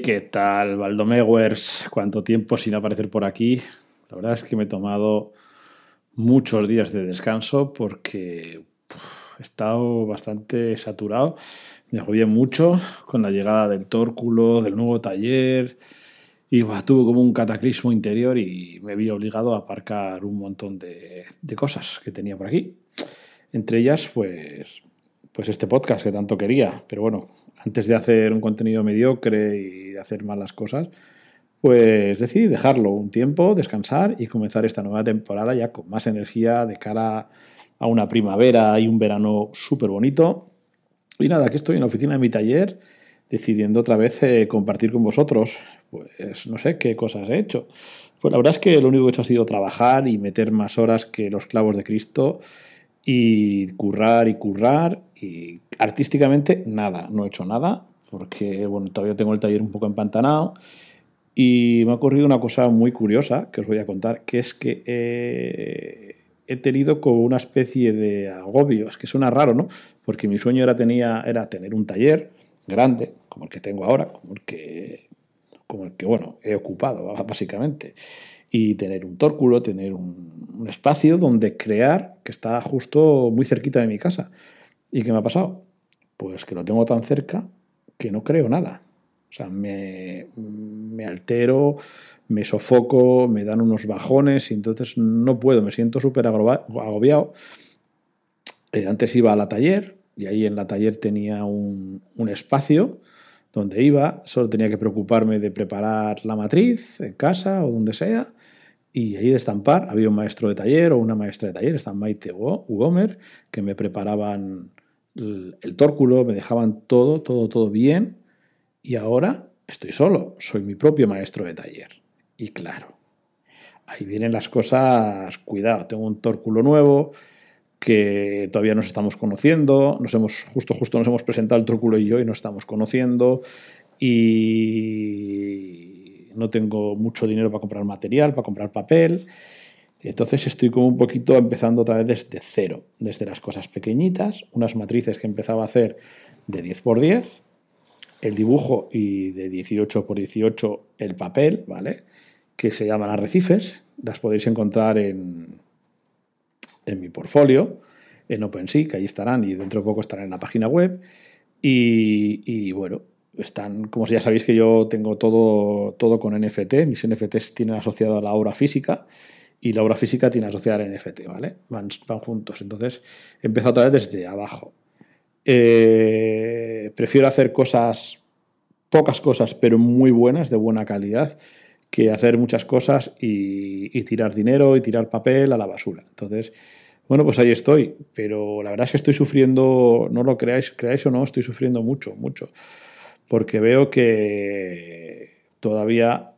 ¿qué tal, Valdomewers? ¿Cuánto tiempo sin aparecer por aquí? La verdad es que me he tomado muchos días de descanso porque he estado bastante saturado. Me jodí mucho con la llegada del tórculo, del nuevo taller. Y tuve como un cataclismo interior y me vi obligado a aparcar un montón de, de cosas que tenía por aquí. Entre ellas, pues pues este podcast que tanto quería. Pero bueno, antes de hacer un contenido mediocre y hacer malas cosas, pues decidí dejarlo un tiempo, descansar y comenzar esta nueva temporada ya con más energía de cara a una primavera y un verano súper bonito. Y nada, aquí estoy en la oficina de mi taller decidiendo otra vez eh, compartir con vosotros. Pues no sé qué cosas he hecho. Pues la verdad es que lo único que he hecho ha sido trabajar y meter más horas que los clavos de Cristo y currar y currar y artísticamente nada, no he hecho nada porque bueno, todavía tengo el taller un poco empantanado y me ha ocurrido una cosa muy curiosa que os voy a contar, que es que he tenido como una especie de agobio, es que suena raro, ¿no? Porque mi sueño era, tenía, era tener un taller grande, como el que tengo ahora, como el que, como el que bueno, he ocupado básicamente y tener un tórculo, tener un, espacio donde crear que está justo muy cerquita de mi casa. ¿Y qué me ha pasado? Pues que lo tengo tan cerca que no creo nada. O sea, me, me altero, me sofoco, me dan unos bajones y entonces no puedo, me siento súper agobiado. Eh, antes iba a la taller y ahí en la taller tenía un, un espacio donde iba, solo tenía que preocuparme de preparar la matriz en casa o donde sea y ahí de estampar había un maestro de taller o una maestra de taller, Stan Maite o Gomer, que me preparaban el, el tórculo, me dejaban todo, todo, todo bien. Y ahora estoy solo, soy mi propio maestro de taller. Y claro, ahí vienen las cosas, cuidado, tengo un tórculo nuevo que todavía nos estamos conociendo, nos hemos, justo, justo nos hemos presentado el tórculo y yo y nos estamos conociendo y no tengo mucho dinero para comprar material, para comprar papel. Entonces estoy como un poquito empezando otra vez desde cero, desde las cosas pequeñitas, unas matrices que empezaba a hacer de 10 por 10, el dibujo y de 18 por 18 el papel, ¿vale? Que se llaman arrecifes, las podéis encontrar en, en mi portfolio, en OpenSea, que ahí estarán y dentro de poco estarán en la página web. Y bueno, están, como ya sabéis que yo tengo todo, todo con NFT, mis NFTs tienen asociado a la obra física y la obra física tiene asociada al NFT, ¿vale? Van, van juntos. Entonces, he empezado otra vez desde abajo. Eh, prefiero hacer cosas, pocas cosas, pero muy buenas, de buena calidad, que hacer muchas cosas y, y tirar dinero y tirar papel a la basura. Entonces, bueno, pues ahí estoy, pero la verdad es que estoy sufriendo, no lo creáis, creáis o no, estoy sufriendo mucho, mucho porque veo que todavía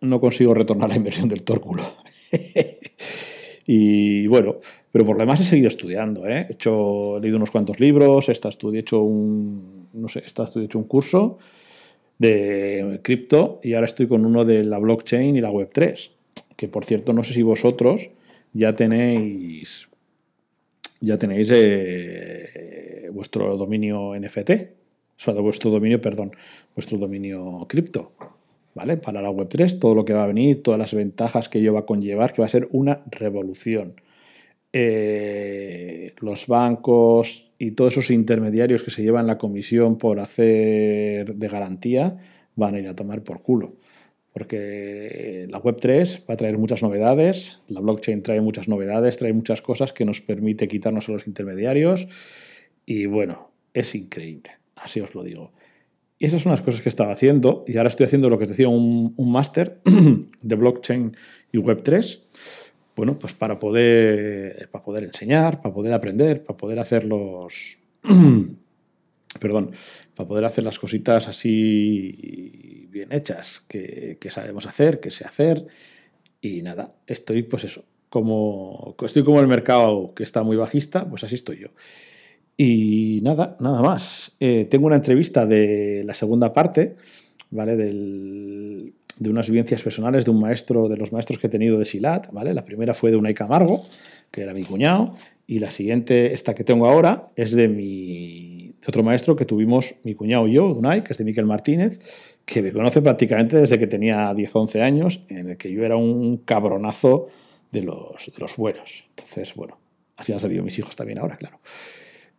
no consigo retornar la inversión del tórculo. y bueno, pero por lo demás he seguido estudiando. ¿eh? He, hecho, leído unos cuantos libros, he hecho un, no sé, he hecho un curso de cripto y ahora estoy con uno de la blockchain y la web 3, que por cierto no sé si vosotros ya tenéis ya tenéis eh, vuestro dominio NFT de vuestro dominio, perdón, vuestro dominio cripto. ¿Vale? Para la Web3, todo lo que va a venir, todas las ventajas que ello va a conllevar, que va a ser una revolución. Eh, los bancos y todos esos intermediarios que se llevan la comisión por hacer de garantía van a ir a tomar por culo. Porque la Web3 va a traer muchas novedades, la blockchain trae muchas novedades, trae muchas cosas que nos permite quitarnos a los intermediarios y bueno, es increíble. Así os lo digo. Y esas son las cosas que estaba haciendo. Y ahora estoy haciendo lo que os decía, un, un máster de blockchain y Web3. Bueno, pues para poder, para poder enseñar, para poder aprender, para poder hacer los. perdón, para poder hacer las cositas así bien hechas que, que sabemos hacer, que sé hacer. Y nada, estoy pues eso, como estoy como el mercado que está muy bajista, pues así estoy yo. Y nada, nada más. Eh, tengo una entrevista de la segunda parte, ¿vale? Del, de unas vivencias personales de un maestro, de los maestros que he tenido de Silat, ¿vale? La primera fue de Unai Camargo, que era mi cuñado, y la siguiente, esta que tengo ahora, es de mi, otro maestro que tuvimos mi cuñado y yo, Dunay, que es de Miquel Martínez, que me conoce prácticamente desde que tenía 10, 11 años, en el que yo era un cabronazo de los, de los buenos. Entonces, bueno, así han salido mis hijos también ahora, claro.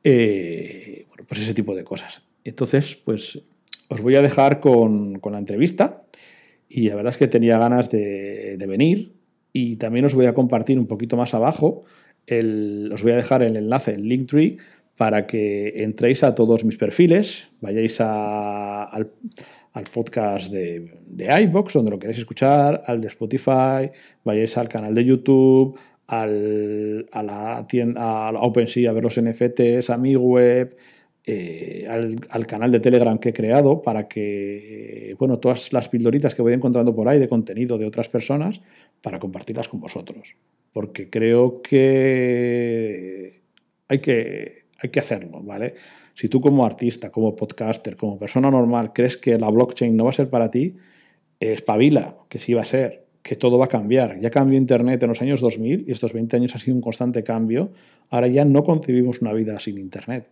Eh, bueno, pues ese tipo de cosas. Entonces, pues os voy a dejar con, la entrevista y la verdad es que tenía ganas de, venir y también os voy a compartir un poquito más abajo, el, os voy a dejar el enlace en Linktree para que entréis a todos mis perfiles, vayáis al, podcast de, de iBox, donde lo queréis escuchar, al de Spotify, vayáis al canal de YouTube, al, a la tienda, a OpenSea a ver los NFTs, a mi web, eh, al, canal de Telegram que he creado para que, bueno, todas las pildoritas que voy encontrando por ahí de contenido de otras personas, para compartirlas con vosotros. Porque creo que hay que, hay que hacerlo, ¿vale? Si tú como artista, como podcaster, como persona normal crees que la blockchain no va a ser para ti, espabila, que sí va a ser que todo va a cambiar. Ya cambió Internet en los años 2000 y estos 20 años ha sido un constante cambio. Ahora ya no concebimos una vida sin Internet.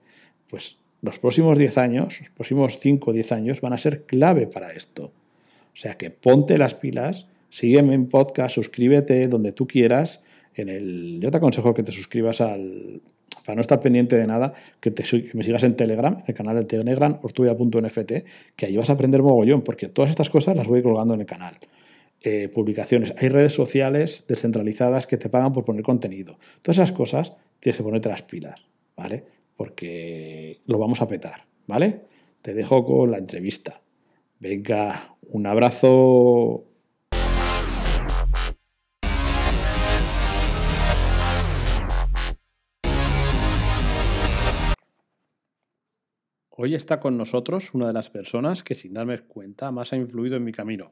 Pues los próximos 10 años, los próximos 5 o 10 años van a ser clave para esto. O sea que ponte las pilas, sígueme en podcast, suscríbete donde tú quieras. En el, yo te aconsejo que te suscribas al, para no estar pendiente de nada, que, te, que me sigas en Telegram, en el canal del Telegram, ortuya.nft, que allí vas a aprender mogollón, porque todas estas cosas las voy colgando en el canal. Eh, publicaciones, hay redes sociales descentralizadas que te pagan por poner contenido. Todas esas cosas tienes que ponerte las pilas, ¿vale? Porque lo vamos a petar, ¿vale? Te dejo con la entrevista. Venga, un abrazo. Hoy está con nosotros una de las personas que sin darme cuenta más ha influido en mi camino.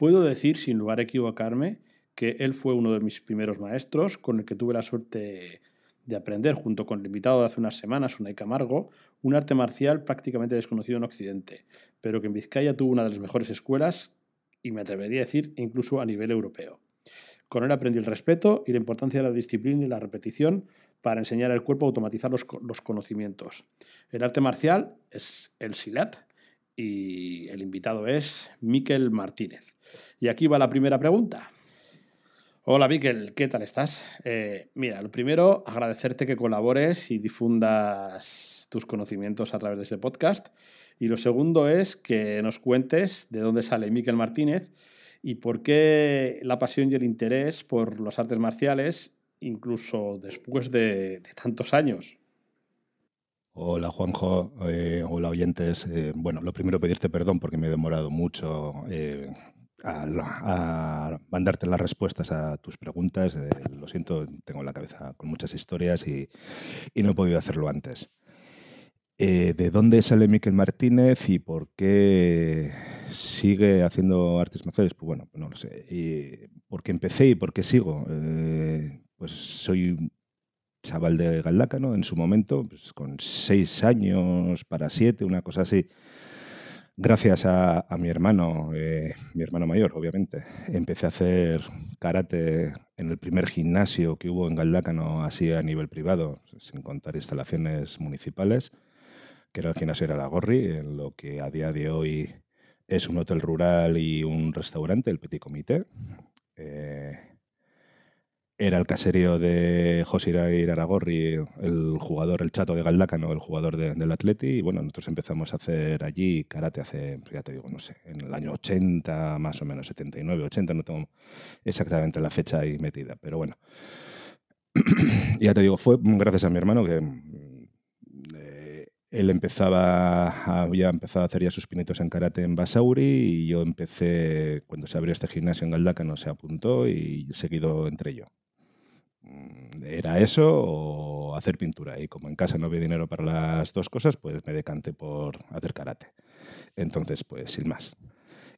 Puedo decir, sin lugar a equivocarme, que él fue uno de mis primeros maestros con el que tuve la suerte de aprender, junto con el invitado de hace unas semanas, Unai Camargo, un arte marcial prácticamente desconocido en Occidente, pero que en Vizcaya tuvo una de las mejores escuelas y me atrevería a decir incluso a nivel europeo. Con él aprendí el respeto y la importancia de la disciplina y la repetición para enseñar al cuerpo a automatizar los, los conocimientos. El arte marcial es el silat, y el invitado es Miquel Martínez. Y aquí va la primera pregunta. Hola Miquel, ¿qué tal estás? Eh, mira, lo primero, agradecerte que colabores y difundas tus conocimientos a través de este podcast. Y lo segundo es que nos cuentes de dónde sale Miquel Martínez y por qué la pasión y el interés por los artes marciales, incluso después de tantos años. Hola Juanjo, eh, hola oyentes. Eh, bueno, lo primero pedirte perdón porque me he demorado mucho eh, a, mandarte las respuestas a tus preguntas. lo siento, tengo la cabeza con muchas historias y, no he podido hacerlo antes. ¿De dónde sale Miquel Martínez y por qué sigue haciendo artes marciales? Pues bueno, no lo sé. ¿Por qué empecé y por qué sigo? pues soy chaval de Galdácano en su momento, pues con seis años para siete, una cosa así. Gracias a, mi hermano, eh, mi hermano mayor, obviamente, empecé a hacer karate en el primer gimnasio que hubo en Galdácano, así a nivel privado, sin contar instalaciones municipales, que era el gimnasio de Aragorri, en lo que a día de hoy es un hotel rural y un restaurante, el Petit Comité. Eh, era el caserío de José Aragorri, el jugador, el chato de Galdácano, el jugador del Atleti. Y bueno, nosotros empezamos a hacer allí karate hace, ya te digo, no sé, en el año 80, más o menos, 79, 80, no tengo exactamente la fecha ahí metida, pero bueno. ya te digo, fue gracias a mi hermano que eh, él empezaba, había empezado a hacer ya sus pinitos en karate en Basauri y yo empecé, cuando se abrió este gimnasio en Galdácano, se apuntó y seguido entre yo. Mm, era eso o hacer pintura. Y como en casa no había dinero para las dos cosas, pues me decanté por hacer karate. Entonces, pues sin más.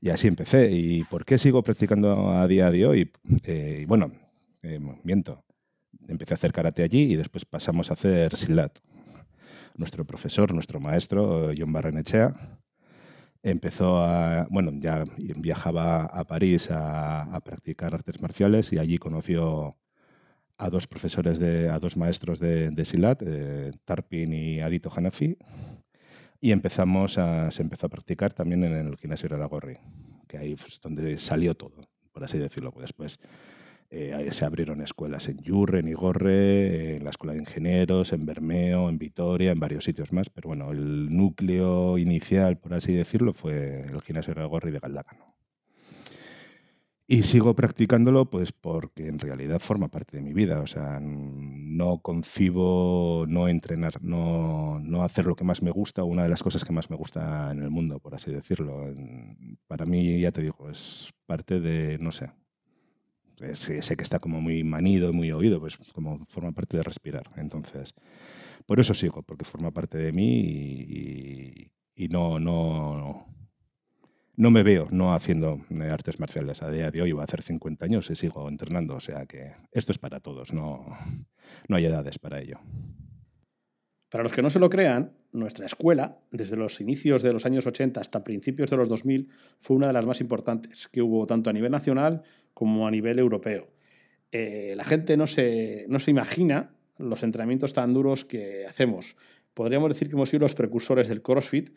Y así empecé. ¿Y por qué sigo practicando a día de hoy? Eh, bueno, eh, miento. Empecé a hacer karate allí y después pasamos a hacer silat. Nuestro profesor, nuestro maestro, John Barrenechea, empezó a, bueno, ya viajaba a París a practicar artes marciales y allí conoció a dos profesores, de, a dos maestros de, Silat, eh, Tarpin y Adito Hanafi, y empezamos a, se empezó a practicar también en el gimnasio de Aragorri, que ahí es donde salió todo, por así decirlo. Después eh, se abrieron escuelas en Yurre, en Igorre, en la Escuela de Ingenieros, en Bermeo, en Vitoria, en varios sitios más. Pero bueno, el núcleo inicial, por así decirlo, fue el gimnasio de Aragorri de Galdácano. Y sigo practicándolo pues porque en realidad forma parte de mi vida. O sea, no concibo no entrenar, no, no hacer lo que más me gusta, una de las cosas que más me gusta en el mundo, por así decirlo. Para mí, ya te digo, es parte de, no sé, sé, que está como muy manido, muy oído, pues como forma parte de respirar. Entonces, por eso sigo, porque forma parte de mí y, y no, no, no me veo no haciendo eh, artes marciales a día de hoy, va a hacer 50 años y sigo entrenando, o sea que esto es para todos, no, no hay edades para ello. Para los que no se lo crean, nuestra escuela, desde los inicios de los años 80 hasta principios de los 2000, fue una de las más importantes que hubo tanto a nivel nacional como a nivel europeo. Eh, la gente no se, no se imagina los entrenamientos tan duros que hacemos. Podríamos decir que hemos sido los precursores del CrossFit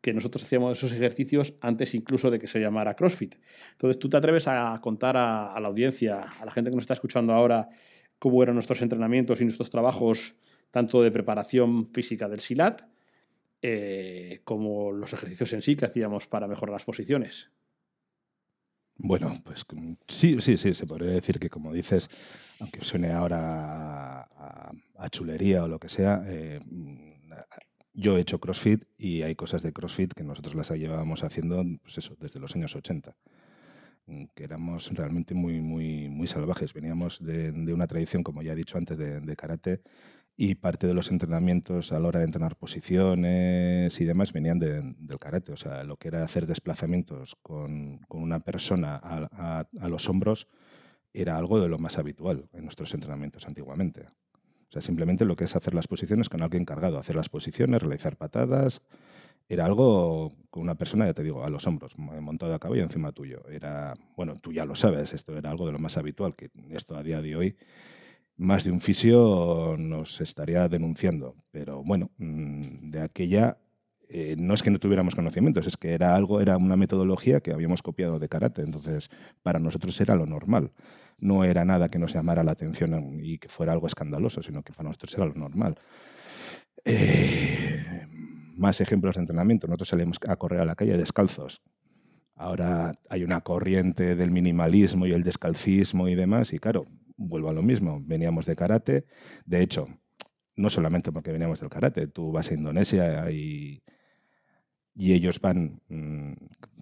que nosotros hacíamos esos ejercicios antes incluso de que se llamara CrossFit. Entonces, ¿tú te atreves a contar a, la audiencia, a la gente que nos está escuchando ahora, cómo eran nuestros entrenamientos y nuestros trabajos, tanto de preparación física del SILAT, eh, como los ejercicios en sí que hacíamos para mejorar las posiciones? Bueno, pues sí, sí, sí, se podría decir que como dices, aunque suene ahora a, chulería o lo que sea, eh, yo he hecho CrossFit y hay cosas de CrossFit que nosotros las llevábamos haciendo pues eso, desde los años 80 mm, que éramos realmente muy, muy, muy salvajes. Veníamos de, una tradición, como ya he dicho antes, de, karate y parte de los entrenamientos a la hora de entrenar posiciones y demás venían del karate. O sea, lo que era hacer desplazamientos con, una persona a, a los hombros era algo de lo más habitual en nuestros entrenamientos antiguamente. O sea, simplemente lo que es hacer las posiciones con alguien encargado, hacer las posiciones, realizar patadas. Era algo con una persona, ya te digo, a los hombros, montado a caballo encima tuyo. Era, bueno, tú ya lo sabes, esto era algo de lo más habitual, que esto a día de hoy más de un fisio nos estaría denunciando. Pero bueno, mm, de aquella eh, no es que no tuviéramos conocimientos, es que era algo, era una metodología que habíamos copiado de karate, entonces para nosotros era lo normal no era nada que nos llamara la atención y que fuera algo escandaloso, sino que para nosotros era lo normal. Eh, más ejemplos de entrenamiento. Nosotros salimos a correr a la calle descalzos. Ahora hay una corriente del minimalismo y el descalcismo y demás, y claro, vuelvo a lo mismo. Veníamos de karate. De hecho, no solamente porque veníamos del karate, tú vas a Indonesia y, y ellos van mm,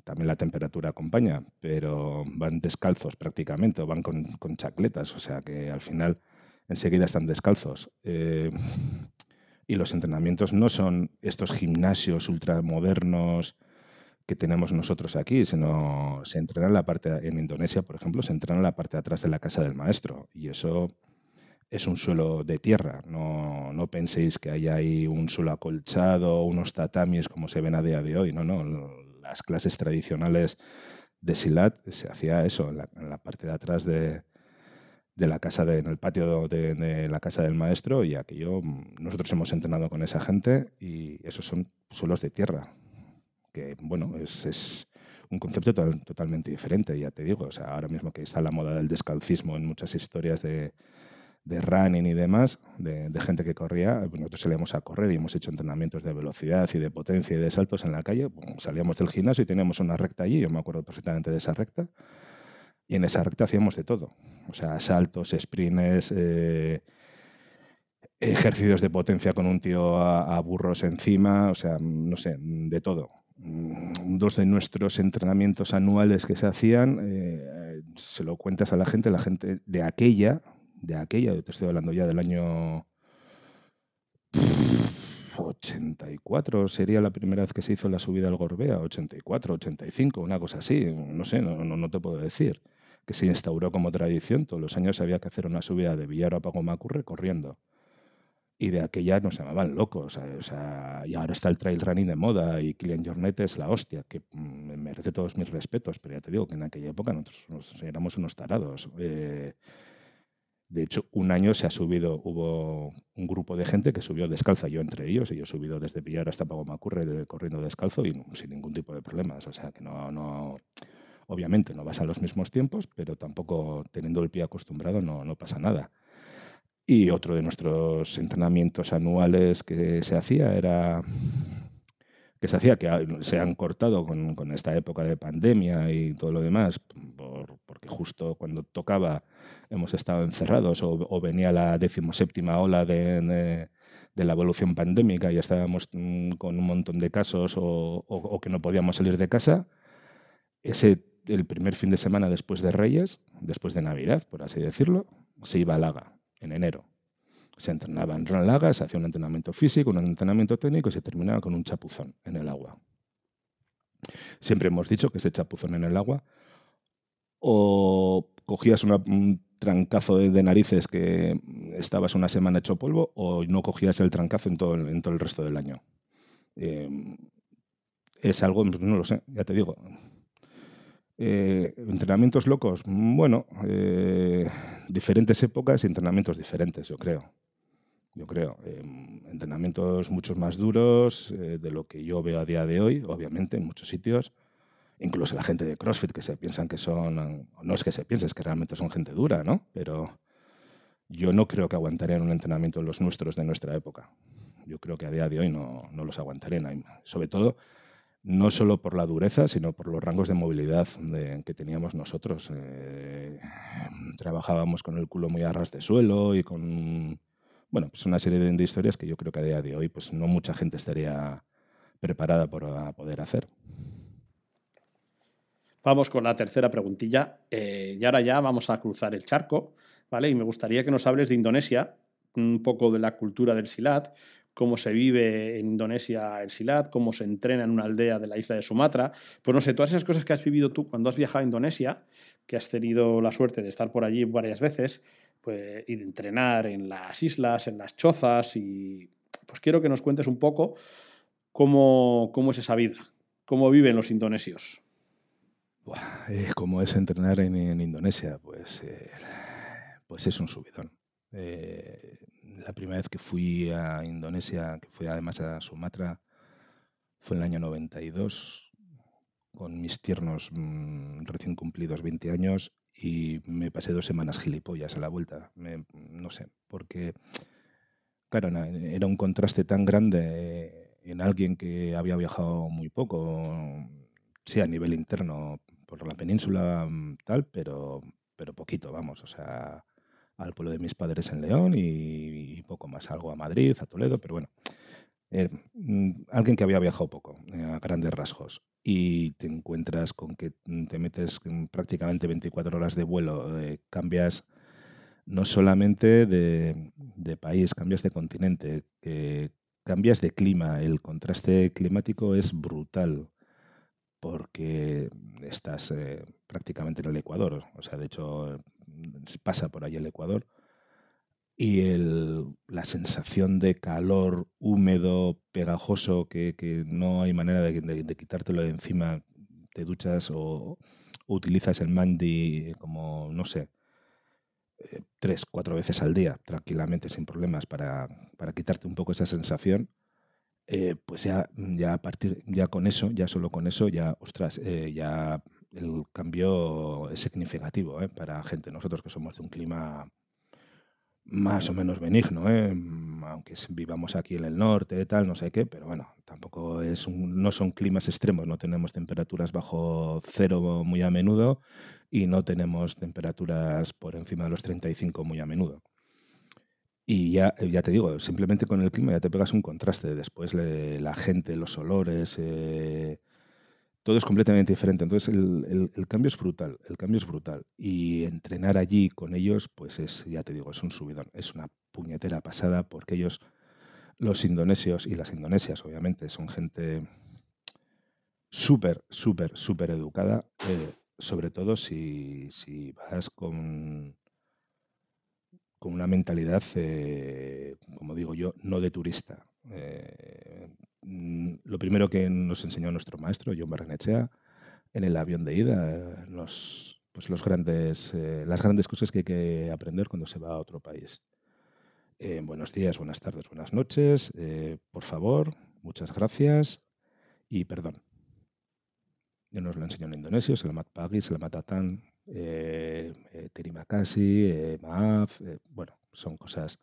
también la temperatura acompaña, pero van descalzos prácticamente, o van con, chacletas, o sea que al final enseguida están descalzos. Eh, y los entrenamientos no son estos gimnasios ultramodernos que tenemos nosotros aquí, sino se entrena en la parte, en Indonesia, por ejemplo, se entrena en la parte de atrás de la casa del maestro. Y eso es un suelo de tierra. No, no penséis que hay ahí un suelo acolchado, unos tatamis como se ven a día de hoy. No, no las clases tradicionales de Silat se hacía eso, en la, parte de atrás de, la casa, en el patio de, la casa del maestro y aquello, nosotros hemos entrenado con esa gente y esos son suelos de tierra, que bueno, es, un concepto totalmente diferente, ya te digo, o sea, ahora mismo que está la moda del descalcismo en muchas historias de, de running y demás, de, gente que corría, pues nosotros salíamos a correr y hemos hecho entrenamientos de velocidad y de potencia y de saltos en la calle. salíamos del gimnasio y teníamos una recta allí, yo me acuerdo perfectamente de esa recta, y en esa recta hacíamos de todo. O sea, saltos, sprints, eh, ejercicios de potencia con un tío a, burros encima, o sea, no sé, de todo. Mm, dos de nuestros entrenamientos anuales que se hacían, eh, se lo cuentas a la gente, la gente de aquella, de aquella, te estoy hablando ya del año 84, sería la primera vez que se hizo la subida al Gorbea, 84, 85, una cosa así, no sé, no, no, te puedo decir, que se instauró como tradición, todos los años había que hacer una subida de Villar a Pagomacurre corriendo. Y de aquella nos llamaban locos. O sea, y ahora está el trail running de moda y Kilian Jornet es la hostia, que me merece todos mis respetos, pero ya te digo que en aquella época nosotros, éramos unos tarados. Eh, De hecho, un año se ha subido, hubo un grupo de gente que subió descalza, yo entre ellos, y yo he subido desde Pillar hasta Pagomacurre corriendo descalzo y sin ningún tipo de problemas. O sea que no, no, obviamente no vas a los mismos tiempos, pero tampoco teniendo el pie acostumbrado no, no pasa nada. Y otro de nuestros entrenamientos anuales que se hacía era que se hacía, que se han cortado con, esta época de pandemia y todo lo demás, por, porque justo cuando tocaba hemos estado encerrados o, venía la decimoséptima ola de, de, la evolución pandémica y estábamos mm, con un montón de casos o, o, que no podíamos salir de casa, ese el primer fin de semana después de Reyes, después de Navidad, por así decirlo, se iba a Laga en enero. Se entrenaba en Laga, se hacía un entrenamiento físico, un entrenamiento técnico y se terminaba con un chapuzón en el agua. Siempre hemos dicho que ese chapuzón en el agua o cogías un trancazo de, narices que estabas una semana hecho polvo o no cogías el trancazo en todo, en todo el resto del año. Em, es algo, no lo sé, ya te digo, eh, entrenamientos locos, bueno, eh, diferentes épocas y entrenamientos diferentes, yo creo. Yo creo. Em, entrenamientos mucho más duros eh, de lo que yo veo a día de hoy, obviamente, en muchos sitios. Incluso la gente de CrossFit que se piensan que son, no es que se piense, es que realmente son gente dura, ¿no? Pero yo no creo que aguantarían un entrenamiento los nuestros de nuestra época. Yo creo que a día de hoy no, no los aguantarían. Sobre todo no solo por la dureza, sino por los rangos de movilidad que teníamos nosotros. Eh, trabajábamos con el culo muy a ras de suelo y con bueno, pues una serie de, historias que yo creo que a día de hoy pues no mucha gente estaría preparada para poder hacer. Vamos con la tercera preguntilla. Eh, y ahora ya vamos a cruzar el charco, ¿vale? Y me gustaría que nos hables de Indonesia, un poco de la cultura del Silat, cómo se vive en Indonesia el Silat, cómo se entrena en una aldea de la isla de Sumatra. Pues no sé, todas esas cosas que has vivido tú cuando has viajado a Indonesia, que has tenido la suerte de estar por allí varias veces, pues, y de entrenar en las islas, en las chozas, y pues quiero que nos cuentes un poco cómo, cómo es esa vida, cómo viven los indonesios. Eh, ¿Cómo es entrenar en, Indonesia? Pues, eh, pues es un subidón. Eh, la primera vez que fui a Indonesia, que fui además a Sumatra, fue en el año 92, con mis tiernos mm, recién cumplidos 20 años, y me pasé dos semanas gilipollas a la vuelta. no sé, porque, claro, era un contraste tan grande en alguien que había viajado muy poco, sí, a nivel interno por la península, mm, tal, pero, pero poquito, vamos, o sea al pueblo de mis padres en León y, poco más. Algo a Madrid, a Toledo, pero bueno. Eh, mm, alguien que había viajado poco, eh, a grandes rasgos, y te encuentras con que te metes prácticamente 24 horas de vuelo, eh, cambias no solamente de, país, cambias de continente, cambias de clima, el contraste climático es brutal porque estás prácticamente en el Ecuador, o sea, de hecho pasa por ahí el Ecuador, y la sensación de calor húmedo, pegajoso, que, no hay manera de, quitártelo de encima, te duchas o, utilizas el mandi como, no sé, eh, tres, cuatro veces al día, tranquilamente, sin problemas, para, quitarte un poco esa sensación, eh, pues ya, ya a partir, ya con eso, ya solo con eso, ya, ostras, eh, ya el cambio es significativo para gente, nosotros que somos de un clima más o menos benigno, ¿eh? Aunque vivamos aquí en el norte, tal, no sé qué, pero bueno, tampoco es no son climas extremos, no tenemos temperaturas bajo cero muy a menudo y no tenemos temperaturas por encima de los 35 muy a menudo. Y ya, ya te digo, simplemente con el clima ya te pegas un contraste. Después la gente, los olores, eh, todo es completamente diferente. Entonces el, cambio es brutal, el cambio es brutal. Y entrenar allí con ellos, pues es, ya te digo, es un subidón, es una puñetera pasada porque ellos, los indonesios y las indonesias, obviamente, son gente súper, súper, súper educada, eh, sobre todo si, vas con, con una mentalidad, eh, como digo yo, no de turista. Eh, Mm, lo primero que nos enseñó nuestro maestro, John Barrenechea, en el avión de ida, pues los grandes, eh, las grandes cosas que hay que aprender cuando se va a otro país. Eh, buenos días, buenas tardes, buenas noches. por favor, muchas gracias y perdón. Yo nos lo enseño en indonesio, Selamat Pagi, Selamat Datang, eh, Terima Kasih, Maaf. bueno, son cosas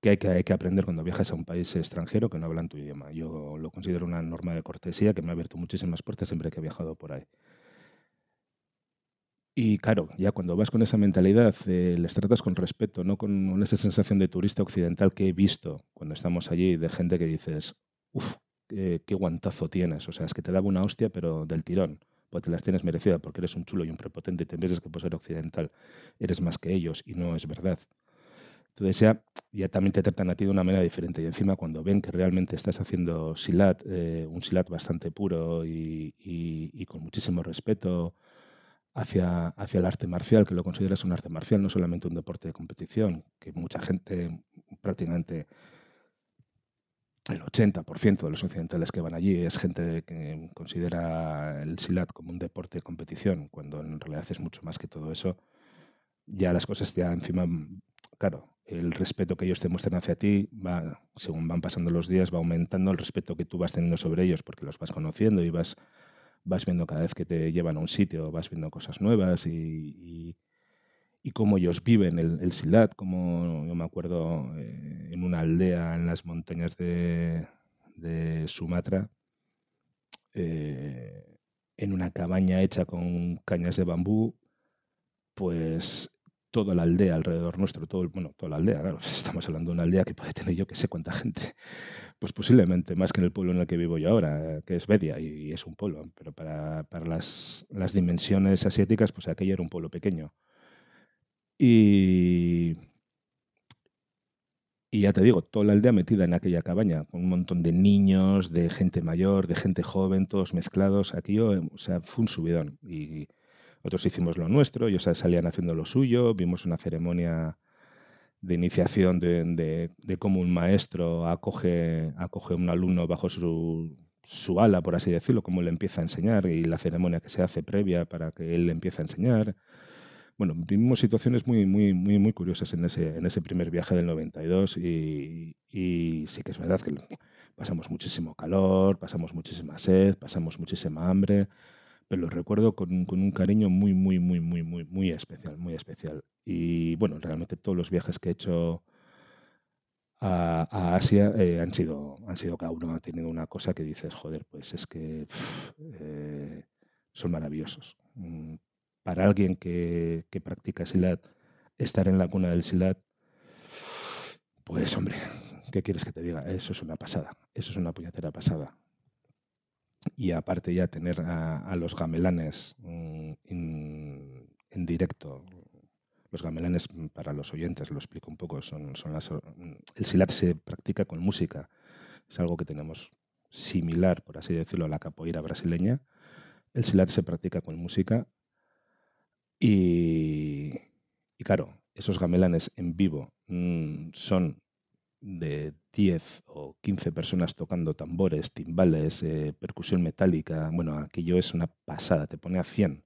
que hay, que hay que aprender cuando viajas a un país extranjero que no hablan tu idioma. Yo lo considero una norma de cortesía que me ha abierto muchísimas puertas siempre que he viajado por ahí. Y claro, ya cuando vas con esa mentalidad, eh, les tratas con respeto, no con esa sensación de turista occidental que he visto cuando estamos allí, de gente que dices, uff, qué, guantazo tienes. O sea, es que te daba una hostia, pero del tirón, porque te las tienes merecidas, porque eres un chulo y un prepotente y te piensas que por ser occidental eres más que ellos, y no es verdad. Entonces ya, ya también te tratan a ti de una manera diferente. Y encima cuando ven que realmente estás haciendo silat, eh, un silat bastante puro y, y con muchísimo respeto, hacia, hacia el arte marcial, que lo consideras un arte marcial, no solamente un deporte de competición, que mucha gente, prácticamente el 80% de los occidentales que van allí es gente que considera el silat como un deporte de competición, cuando en realidad es mucho más que todo eso. Ya las cosas ya encima, claro, el respeto que ellos te muestran hacia ti va, según van pasando los días, va aumentando el respeto que tú vas teniendo sobre ellos porque los vas conociendo y vas vas viendo cada vez que te llevan a un sitio, vas viendo cosas nuevas y, y, cómo ellos viven el, el, Silat, como yo me acuerdo eh, en una aldea en las montañas de, de Sumatra, eh, en una cabaña hecha con cañas de bambú, pues toda la aldea alrededor nuestro, todo, bueno, toda la aldea, estamos hablando de una aldea que puede tener yo que sé cuánta gente, pues posiblemente más que en el pueblo en el que vivo yo ahora, que es Bedia, y, es un pueblo, pero para, para las, las, dimensiones asiáticas, pues aquello era un pueblo pequeño. Y, y ya te digo, toda la aldea metida en aquella cabaña, con un montón de niños, de gente mayor, de gente joven, todos mezclados, aquello, o sea, fue un subidón. Y, otros hicimos lo nuestro, ellos salían haciendo lo suyo, vimos una ceremonia de iniciación de, cómo un maestro acoge, acoge a un alumno bajo su, su, ala, por así decirlo, cómo le empieza a enseñar y la ceremonia que se hace previa para que él le empiece a enseñar. Bueno, vimos situaciones muy, muy, muy, muy curiosas en ese, en ese primer viaje del 92 y, y sí que es verdad que pasamos muchísimo calor, pasamos muchísima sed, pasamos muchísima hambre, pero lo recuerdo con, un cariño muy, muy, muy, muy, muy, muy especial, muy especial. Y bueno, realmente todos los viajes que he hecho a, Asia eh, han, sido, han sido cada uno ha tenido una cosa que dices, joder, pues es que eh, son maravillosos. Mm, para alguien que, que practica Silat, estar en la cuna del Silat, pues hombre, ¿qué quieres que te diga? Eso es una pasada, eso es una puñetera pasada y aparte ya tener a, los gamelanes mm, en, directo. Los gamelanes, mm, para los oyentes, lo explico un poco, son, son mm, el silat se practica con música. Es algo que tenemos similar, por así decirlo, a la capoeira brasileña. El silat se practica con música y, y claro, esos gamelanes en vivo son de 10 o 15 personas tocando tambores, timbales, eh, percusión metálica, bueno, aquello es una pasada, te pone a 100.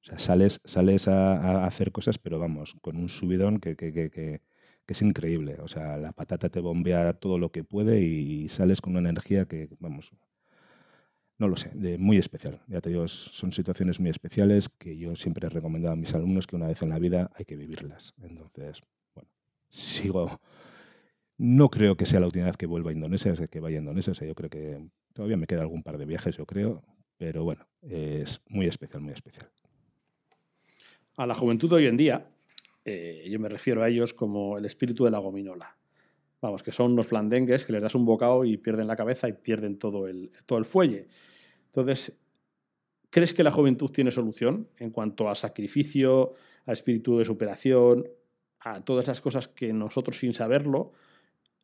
O sea, sales, sales a, hacer cosas, pero vamos, con un subidón que, que, que, que, es increíble. O sea, la patata te bombea todo lo que puede y sales con una energía que, vamos, no lo sé, de muy especial. Ya te digo, son situaciones muy especiales que yo siempre he recomendado a mis alumnos que una vez en la vida hay que vivirlas. Entonces, bueno, sigo no creo que sea la última vez que vuelva a Indonesia, que vaya a Indonesia. yo creo que todavía me queda algún par de viajes, yo creo. Pero bueno, es muy especial, muy especial. A la juventud de hoy en día, eh, yo me refiero a ellos como el espíritu de la gominola. Vamos, que son unos blandengues que les das un bocado y pierden la cabeza y pierden todo el, todo el fuelle. Entonces, ¿crees que la juventud tiene solución en cuanto a sacrificio, a espíritu de superación, a todas esas cosas que nosotros sin saberlo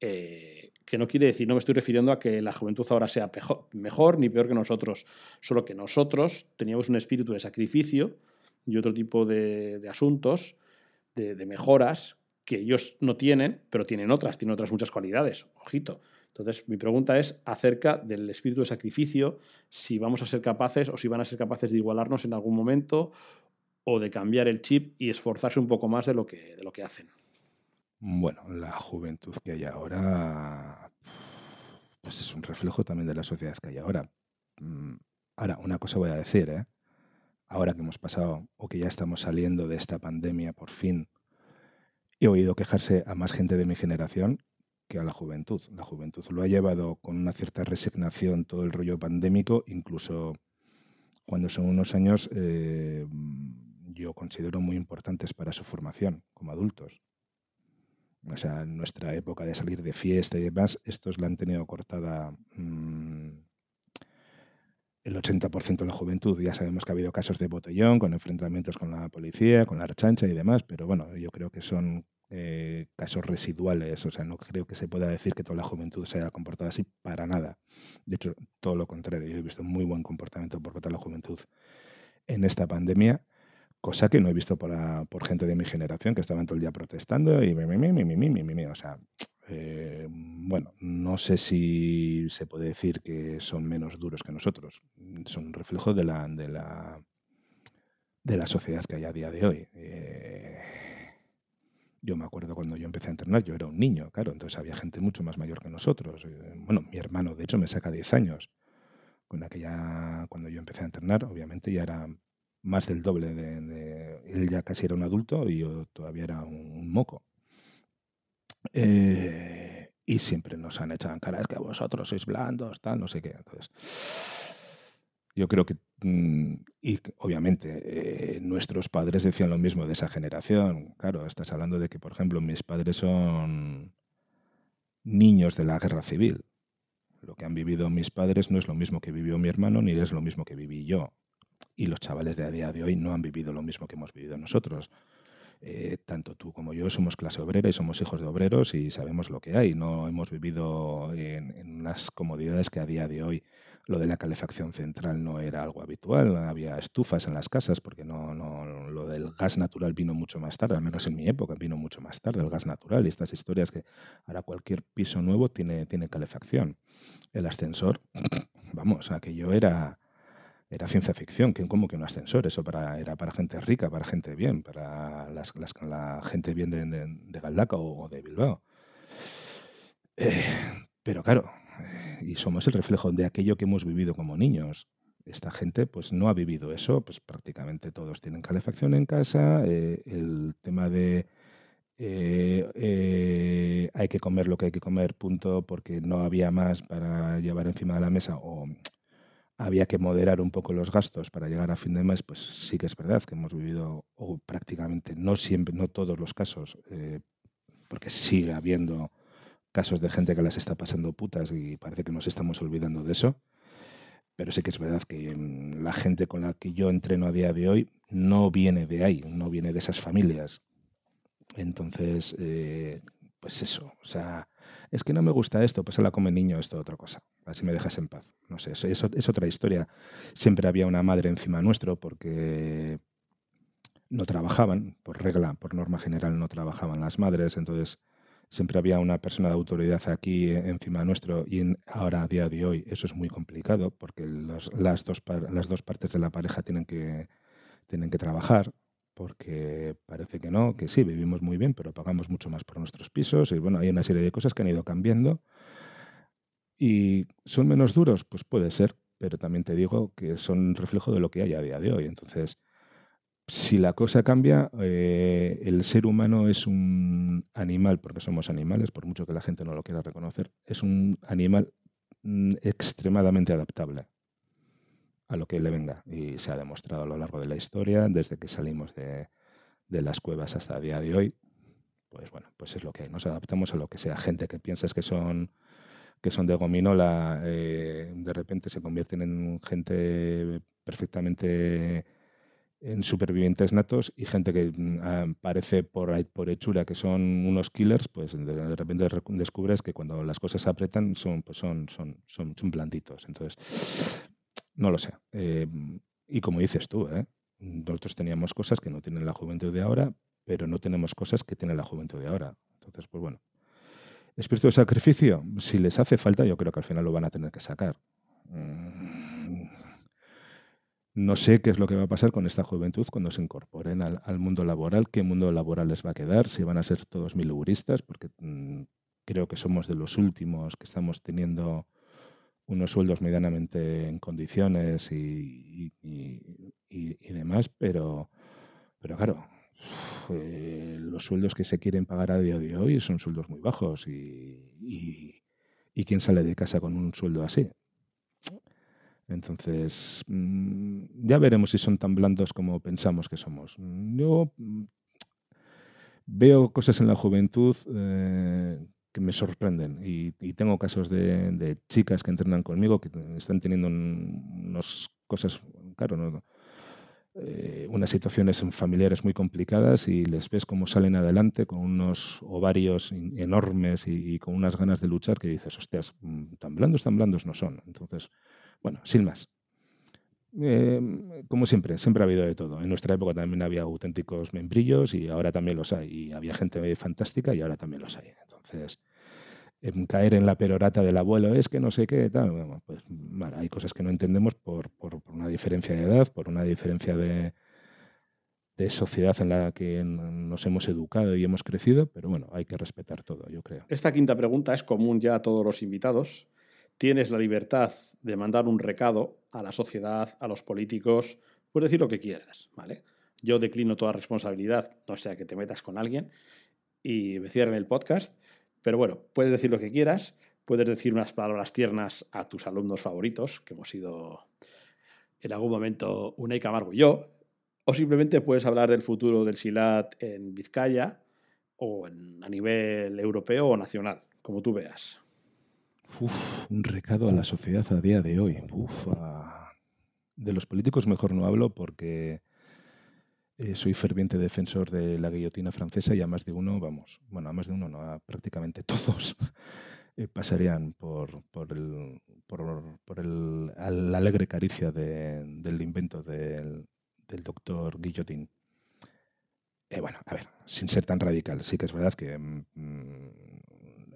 eh, que no quiere decir, no me estoy refiriendo a que la juventud ahora sea mejor ni peor que nosotros, solo que nosotros teníamos un espíritu de sacrificio y otro tipo de, asuntos, de, mejoras que ellos no tienen, pero tienen otras, tienen otras muchas cualidades, ojito. Entonces, mi pregunta es acerca del espíritu de sacrificio, si vamos a ser capaces o si van a ser capaces de igualarnos en algún momento o de cambiar el chip y esforzarse un poco más de lo que, de lo que hacen? Bueno, la juventud que hay ahora, pues es un reflejo también de la sociedad que hay ahora. Mm, ahora, una cosa voy a decir, ¿eh? Ahora que hemos pasado o que ya estamos saliendo de esta pandemia por fin, he oído quejarse a más gente de mi generación que a la juventud. La juventud lo ha llevado con una cierta resignación todo el rollo pandémico, incluso cuando son unos años eh, yo considero muy importantes para su formación como adultos. O sea, en nuestra época de salir de fiesta y demás, estos la han tenido cortada mm, el 80% de la juventud. Ya sabemos que ha habido casos de botellón, con enfrentamientos con la policía, con la archancha y demás, pero bueno, yo creo que son eh, casos residuales. O sea, no creo que se pueda decir que toda la juventud se haya comportado así para nada. De hecho, todo lo contrario. Yo he visto muy buen comportamiento por parte de la juventud en esta pandemia cosa que no he visto por, por, gente de mi generación que estaban todo el día protestando y mi, mi, mi, o sea, eh, bueno, no sé si se puede decir que son menos duros que nosotros, son un reflejo de la, de la, de la sociedad que hay a día de hoy. Eh, yo me acuerdo cuando yo empecé a entrenar, yo era un niño, claro, entonces había gente mucho más mayor que nosotros. Eh, bueno, mi hermano, de hecho, me saca 10 años. Con aquella, cuando yo empecé a entrenar, obviamente ya era más del doble de, Él ya casi era un adulto y yo todavía era un, moco. Eh, y siempre nos han echado en cara, es que vosotros sois blandos, tal, no sé qué. Entonces, yo creo que, mm, y obviamente, eh, nuestros padres decían lo mismo de esa generación. Claro, estás hablando de que, por ejemplo, mis padres son niños de la guerra civil. Lo que han vivido mis padres no es lo mismo que vivió mi hermano, ni es lo mismo que viví yo y los chavales de a día de hoy no han vivido lo mismo que hemos vivido nosotros. Eh, tanto tú como yo somos clase obrera y somos hijos de obreros y sabemos lo que hay. No hemos vivido en, en unas comodidades que a día de hoy lo de la calefacción central no era algo habitual. Había estufas en las casas porque no, no, lo del gas natural vino mucho más tarde, al menos en mi época vino mucho más tarde el gas natural y estas historias que ahora cualquier piso nuevo tiene, tiene calefacción. El ascensor, vamos, aquello era era ciencia ficción, que como que un ascensor, eso para, era para gente rica, para gente bien, para las, la gente bien de, de, Galdaca o, de Bilbao. Eh, pero claro, eh, y somos el reflejo de aquello que hemos vivido como niños. Esta gente pues no ha vivido eso, pues prácticamente todos tienen calefacción en casa, eh, el tema de hay que comer lo que hay que comer, punto, porque no había más para llevar encima de la mesa o había que moderar un poco los gastos para llegar a fin de mes, pues sí que es verdad que hemos vivido, o prácticamente, no siempre, no todos los casos, eh, porque sigue habiendo casos de gente que las está pasando putas y parece que nos estamos olvidando de eso. Pero sí que es verdad que la gente con la que yo entreno a día de hoy no viene de ahí, no viene de esas familias. Entonces, eh, pues eso, o sea, es que no me gusta esto, pues se la come niño, esto otra cosa. Así me dejas en paz. No sé, eso, es otra historia. Siempre había una madre encima nuestro porque no trabajaban, por regla, por norma general no trabajaban las madres, entonces siempre había una persona de autoridad aquí encima nuestro y ahora a día de hoy eso es muy complicado porque las, dos, las dos partes de la pareja tienen que, tienen que trabajar porque parece que no, que sí, vivimos muy bien, pero pagamos mucho más por nuestros pisos y bueno, hay una serie de cosas que han ido cambiando. ¿Y son menos duros? Pues puede ser, pero también te digo que son reflejo de lo que hay a día de hoy. Entonces, si la cosa cambia, eh, el ser humano es un animal, porque somos animales, por mucho que la gente no lo quiera reconocer, es un animal mm, extremadamente adaptable a lo que le venga. Y se ha demostrado a lo largo de la historia, desde que salimos de, las cuevas hasta el día de hoy, pues bueno, pues es lo que hay. Nos adaptamos a lo que sea. Gente que piensas que son que son de gominola, eh, de repente se convierten en gente perfectamente en supervivientes natos y gente que mm, parece por, por hechura que son unos killers, pues de, repente descubres que cuando las cosas se apretan son, pues son, son, son, son blanditos. Entonces, no lo sé. Eh, y como dices tú, ¿eh? nosotros teníamos cosas que no tienen la juventud de ahora, pero no tenemos cosas que tiene la juventud de ahora. Entonces, pues bueno. Espíritu de sacrificio, si les hace falta, yo creo que al final lo van a tener que sacar. Mm, No sé qué es lo que va a pasar con esta juventud cuando se incorporen al, mundo laboral, qué mundo laboral les va a quedar, si van a ser todos miluguristas, porque mm, creo que somos de los últimos que estamos teniendo unos sueldos medianamente en condiciones y, demás, pero, pero claro, eh, los sueldos que se quieren pagar a día de hoy son sueldos muy bajos y, quién sale de casa con un sueldo así. Entonces, mm, ya veremos si son tan blandos como pensamos que somos. Yo mm, veo cosas en la juventud eh, que me sorprenden. Y, tengo casos de, chicas que entrenan conmigo que están teniendo unas cosas, claro, eh, unas situaciones familiares muy complicadas y les ves cómo salen adelante con unos ovarios enormes y, con unas ganas de luchar que dices, hostias, mm, tan blandos, tan blandos no son. Entonces, bueno, sin más. Eh, como siempre, siempre ha habido de todo. En nuestra época también había auténticos membrillos y ahora también los hay. Y había gente fantástica y ahora también los hay. Entonces, caer en la perorata del abuelo es que no sé qué, tal. pues hay cosas que no entendemos por, una diferencia de edad, por una diferencia de, de sociedad en la que nos hemos educado y hemos crecido, pero bueno, hay que respetar todo, yo creo. Esta quinta pregunta es común ya a todos los invitados tienes la libertad de mandar un recado a la sociedad, a los políticos, puedes decir lo que quieras, ¿vale? Yo declino toda responsabilidad, no sea que te metas con alguien y me cierren el podcast, pero bueno, puedes decir lo que quieras, puedes decir unas palabras tiernas a tus alumnos favoritos, que hemos sido en algún momento Unai Camargo y yo, o simplemente puedes hablar del futuro del SILAT en Vizcaya o a nivel europeo o nacional, como tú veas un recado a la sociedad a día de hoy. De los políticos mejor no hablo porque eh, soy ferviente defensor de la guillotina francesa y a más de uno, vamos, bueno, a más de uno no, a prácticamente todos eh, pasarían por, por, el, por, el, la alegre caricia del invento del, doctor Guillotin. Eh, bueno, a ver, sin ser tan radical, sí que es verdad que mm,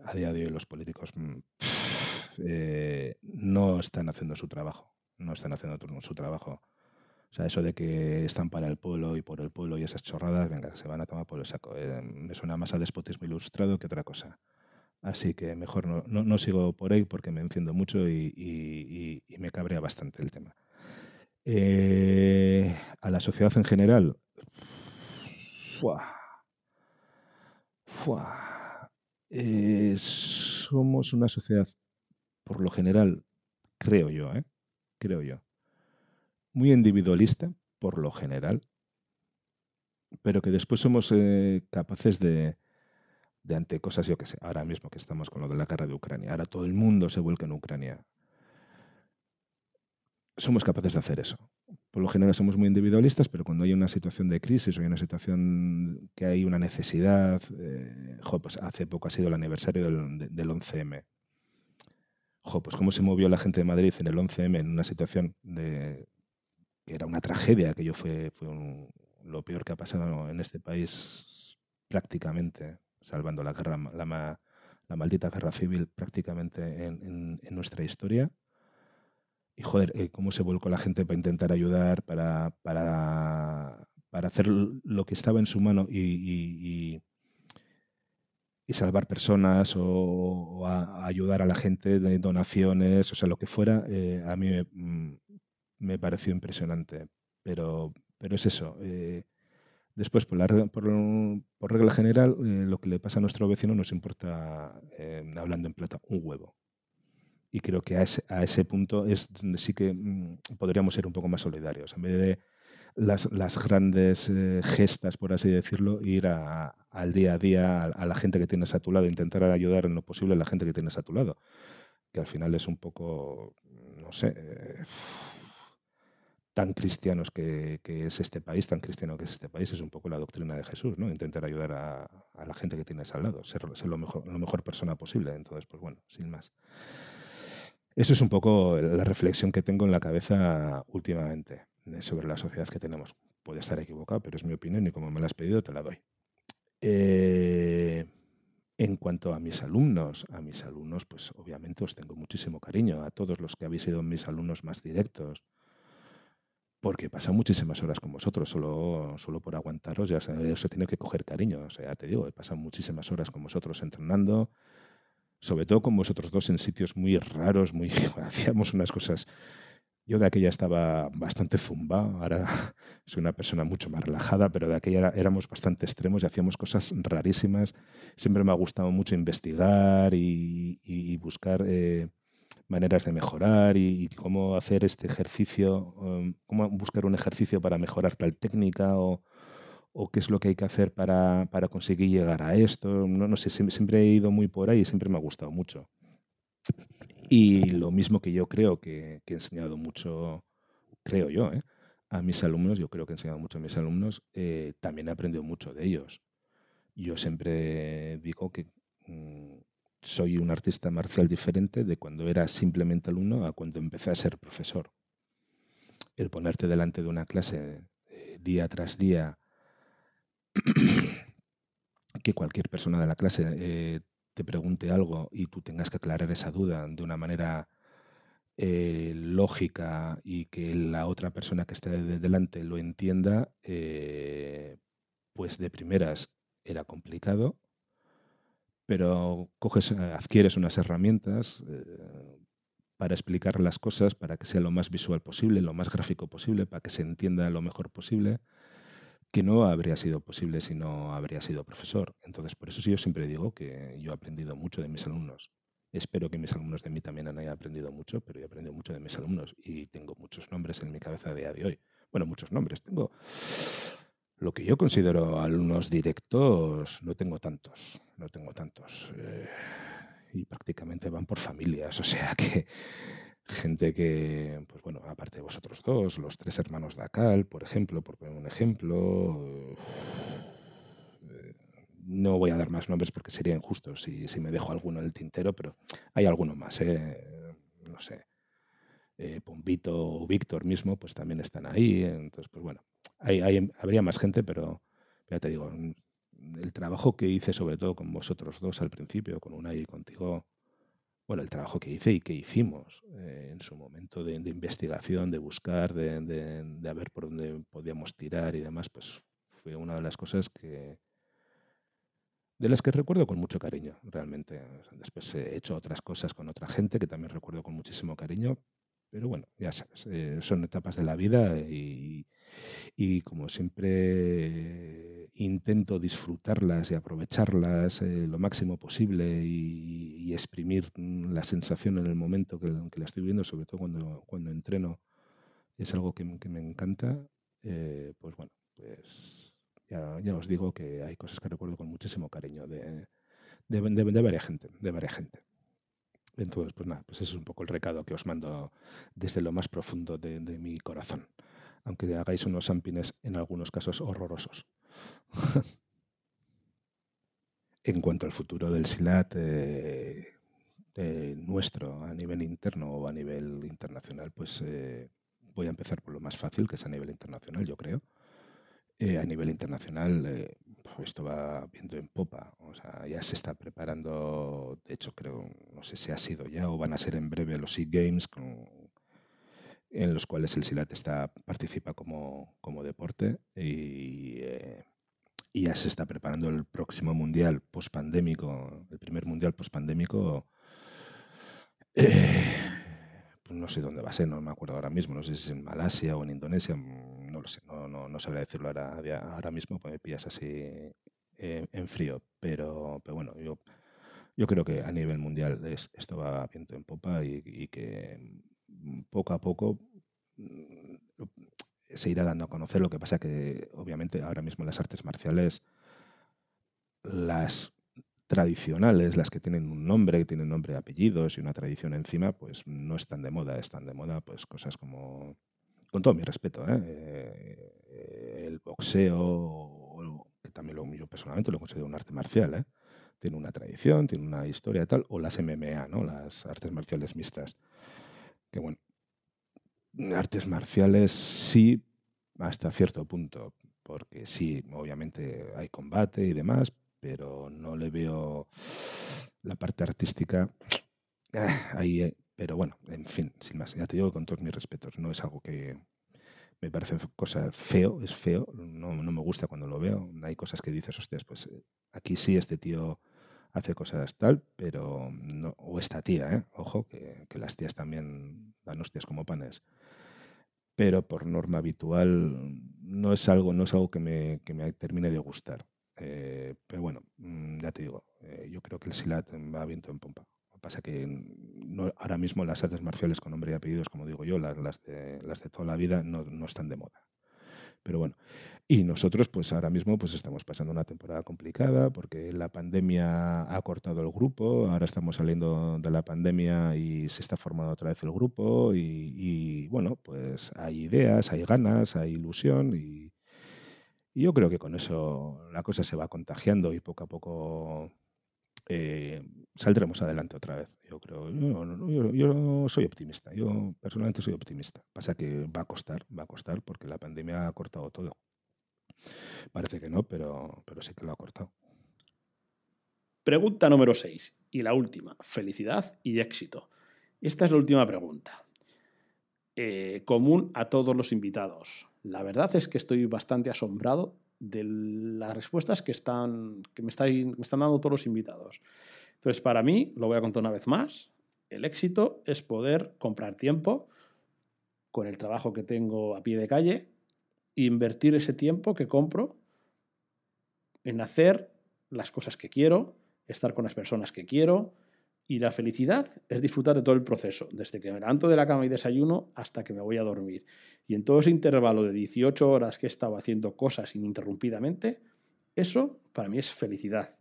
a día de hoy los políticos mm, eh, no están haciendo su trabajo. No están haciendo su trabajo. O sea, eso de que están para el pueblo y por el pueblo y esas chorradas, venga, se van a tomar por el saco. Eh, me suena más a despotismo ilustrado que otra cosa. Así que mejor no, no, sigo por ahí porque me enciendo mucho y, me cabrea bastante el tema. Eh, a la sociedad en general, ¡fua! ¡fua! Eh, somos una sociedad, por lo general, creo yo, ¿eh? creo yo, muy individualista, por lo general, pero que después somos eh, capaces de, de, ante cosas, yo que sé, ahora mismo que estamos con lo de la guerra de Ucrania, ahora todo el mundo se vuelca en Ucrania, somos capaces de hacer eso. Por lo general somos muy individualistas, pero cuando hay una situación de crisis o hay una situación que hay una necesidad, eh, pues hace poco ha sido el aniversario del, 11M. pues cómo se movió la gente de Madrid en el 11M en una situación de que era una tragedia, que yo fue, fue lo peor que ha pasado en este país prácticamente, salvando la guerra, la, la maldita guerra civil prácticamente en nuestra historia y joder, eh, cómo se volcó la gente para intentar ayudar, para, para, hacer lo que estaba en su mano y, y, salvar personas o, ayudar a la gente de donaciones, o sea, lo que fuera, eh, a mí me, mm, pareció impresionante. Pero, pero es eso. Eh, después, por, la, por, por, regla general, lo que le pasa a nuestro vecino nos importa, hablando en plata, un huevo y creo que a ese, a ese punto sí que mm, podríamos ser un poco más solidarios. En vez de las, grandes eh, gestas, por así decirlo, ir a, al día a día, a, la gente que tienes a tu lado, intentar ayudar en lo posible a la gente que tienes a tu lado, que al final es un poco, no sé, eh, tan cristianos que, que, es este país, tan cristiano que es este país, es un poco la doctrina de Jesús, ¿no? Intentar ayudar a, a la gente que tienes al lado, ser, ser, lo, mejor, lo mejor persona posible. Entonces, pues bueno, sin más. Eso es un poco la reflexión que tengo en la cabeza últimamente eh, sobre la sociedad que tenemos. Puede estar equivocado, pero es mi opinión y como me la has pedido, te la doy. Eh, en cuanto a mis alumnos, a mis alumnos, pues obviamente os tengo muchísimo cariño, a todos los que habéis sido mis alumnos más directos, porque pasa muchísimas horas con vosotros, solo, solo por aguantaros ya se, tiene que coger cariño. O sea, te digo, he pasado muchísimas horas con vosotros entrenando, sobre todo con vosotros dos en sitios muy raros, muy hacíamos unas cosas. Yo de aquella estaba bastante zumba, ahora soy una persona mucho más relajada, pero de aquella éramos bastante extremos y hacíamos cosas rarísimas. Siempre me ha gustado mucho investigar y, buscar eh, maneras de mejorar y, cómo hacer este ejercicio, um, cómo buscar un ejercicio para mejorar tal técnica o, o qué es lo que hay que hacer para, para conseguir llegar a esto. No, no sé, siempre, he ido muy por ahí y siempre me ha gustado mucho. Y lo mismo que yo creo que, que he enseñado mucho, creo yo, ¿eh? a mis alumnos, yo creo que he enseñado mucho a mis alumnos, eh, también he aprendido mucho de ellos. Yo siempre digo que mm, soy un artista marcial diferente de cuando era simplemente alumno a cuando empecé a ser profesor. El ponerte delante de una clase eh, día tras día, que cualquier persona de la clase eh, te pregunte algo y tú tengas que aclarar esa duda de una manera eh, lógica y que la otra persona que esté delante lo entienda, pues de primeras era complicado pero coges, eh, adquieres unas herramientas eh, para explicar las cosas, para que sea lo más visual posible, lo más gráfico posible, para que se entienda lo mejor posible, que no habría sido posible si no habría sido profesor. Entonces, por eso sí yo siempre digo que yo he aprendido mucho de mis alumnos. Espero que mis alumnos de mí también hayan aprendido mucho, pero yo he aprendido mucho de mis alumnos y tengo muchos nombres en mi cabeza a día de hoy. Bueno, muchos nombres. Tengo lo que yo considero alumnos directos, no tengo tantos, no tengo tantos. Eh, y prácticamente van por familias, o sea que gente que, pues bueno, aparte de vosotros dos, los tres hermanos de Acal, por ejemplo, por poner un ejemplo, eh, no voy a dar más nombres porque sería injusto si, si, me dejo alguno en el tintero, pero hay alguno más, ¿eh? no sé. Eh, Pompito o Víctor mismo, pues también están ahí. Entonces, pues bueno, hay, habría más gente, pero ya te digo, el trabajo que hice, sobre todo con vosotros dos al principio, con Unai y contigo, bueno, el trabajo que hice y que hicimos eh, en su momento de, investigación, de buscar, de, de, ver por dónde podíamos tirar y demás, pues fue una de las cosas que de las que recuerdo con mucho cariño, realmente. Después he hecho otras cosas con otra gente que también recuerdo con muchísimo cariño, pero bueno, ya sabes, eh, son etapas de la vida y, como siempre intento disfrutarlas y aprovecharlas eh, lo máximo posible y, exprimir la sensación en el momento que, la estoy viviendo, sobre todo cuando, cuando entreno, es algo que, me encanta, eh, pues bueno, pues ya, ya, os digo que hay cosas que recuerdo con muchísimo cariño de, de, de varias gente, de varias gente. Entonces, pues nada, pues ese es un poco el recado que os mando desde lo más profundo de, mi corazón, aunque hagáis unos ampines en algunos casos horrorosos. en cuanto al futuro del SILAT eh, eh, nuestro a nivel interno o a nivel internacional, pues eh, voy a empezar por lo más fácil, que es a nivel internacional, yo creo. a nivel internacional, esto va viendo en popa. O sea, ya se está preparando, de hecho creo, no sé si ha sido ya o van a ser en breve los e-games en los cuales el SILAT está, participa como, como deporte y, eh, y, ya se está preparando el próximo mundial post-pandémico, el primer mundial post-pandémico. Eh, pues no sé dónde va a ser, no me acuerdo ahora mismo, no sé si es en Malasia o en Indonesia, mm, no sé, no, no, sabría decirlo ahora, ahora mismo, pues me pillas así eh, en frío, pero, pero bueno, yo, yo creo que a nivel mundial esto va viento en popa y, que mm, poco a poco mm, se irá dando a conocer. Lo que pasa que, obviamente, ahora mismo las artes marciales, las tradicionales, las que tienen un nombre, que tienen nombre y apellidos y una tradición encima, pues no están de moda, están de moda pues cosas como, con todo mi respeto, ¿eh? Eh, el boxeo, que también lo, yo personalmente lo considero un arte marcial, ¿eh? tiene una tradición, tiene una historia y tal, o las MMA, ¿no? las artes marciales mixtas, que bueno, artes marciales sí hasta cierto punto, porque sí, obviamente hay combate y demás, pero no le veo la parte artística ahí. Pero bueno, en fin, sin más, ya te digo con todos mis respetos, no es algo que me parece cosa feo, es feo, no, no, me gusta cuando lo veo. Hay cosas que dices, hostias, pues eh, aquí sí este tío hace cosas tal, pero no, o esta tía, ¿eh? ojo, que, que, las tías también dan hostias como panes. Pero por norma habitual no es algo, no es algo que me, que me termine de gustar. Eh, pero bueno, mm, ya te digo, eh, yo creo que el Silat va viento en pompa. Pasa que no, ahora mismo las artes marciales con nombre y apellidos, como digo yo, las, de, las de toda la vida, no, no están de moda. Pero bueno, y nosotros pues ahora mismo pues estamos pasando una temporada complicada porque la pandemia ha cortado el grupo, ahora estamos saliendo de la pandemia y se está formando otra vez el grupo y, bueno, pues hay ideas, hay ganas, hay ilusión y yo creo que con eso la cosa se va contagiando y poco a poco eh, saldremos adelante otra vez. Yo creo, yo, soy optimista, yo personalmente soy optimista. Pasa que va a costar, va a costar porque la pandemia ha cortado todo. Parece que no, pero, pero sí que lo ha cortado. Pregunta número 6 y la última, felicidad y éxito. Esta es la última pregunta. Eh, común a todos los invitados. La verdad es que estoy bastante asombrado de las respuestas que, están, que me, me están dando todos los invitados. Entonces, para mí, lo voy a contar una vez más, el éxito es poder comprar tiempo con el trabajo que tengo a pie de calle invertir ese tiempo que compro en hacer las cosas que quiero, estar con las personas que quiero, y la felicidad es disfrutar de todo el proceso, desde que me levanto de la cama y desayuno hasta que me voy a dormir. Y en todo ese intervalo de 18 horas que he estado haciendo cosas ininterrumpidamente, eso para mí es felicidad.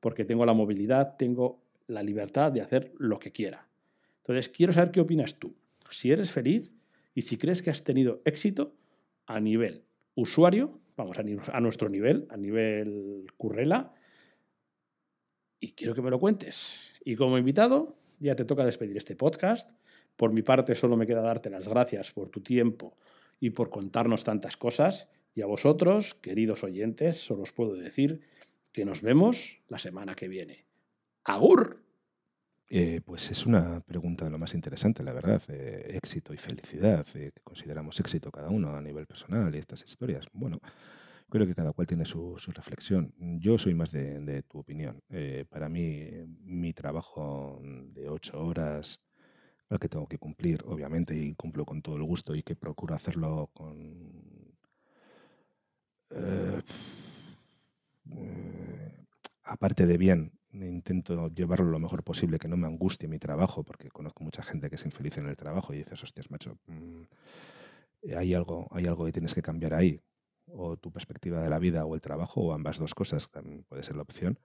Porque tengo la movilidad, tengo la libertad de hacer lo que quiera. Entonces, quiero saber qué opinas tú. Si eres feliz y si crees que has tenido éxito a nivel usuario, vamos a, nuestro nivel, a nivel currela, y quiero que me lo cuentes. Y como invitado, ya te toca despedir este podcast. Por mi parte, solo me queda darte las gracias por tu tiempo y por contarnos tantas cosas. Y a vosotros, queridos oyentes, solo os puedo decir que nos vemos la semana que viene. ¡Agur! Eh, pues es una pregunta de lo más interesante, la verdad. Eh, éxito y felicidad, eh, consideramos éxito cada uno a nivel personal y estas historias. Bueno, Creo que cada cual tiene su, reflexión. Yo soy más de, tu opinión. Eh, para mí, mi trabajo de ocho horas, al que tengo que cumplir, obviamente, y cumplo con todo el gusto y que procuro hacerlo con... Eh, eh, aparte de bien, intento llevarlo lo mejor posible, que no me angustie mi trabajo, porque conozco mucha gente que es infeliz en el trabajo y dices, hostias, macho, mm, hay algo, hay algo que tienes que cambiar ahí o tu perspectiva de la vida o el trabajo, o ambas dos cosas, también puede ser la opción.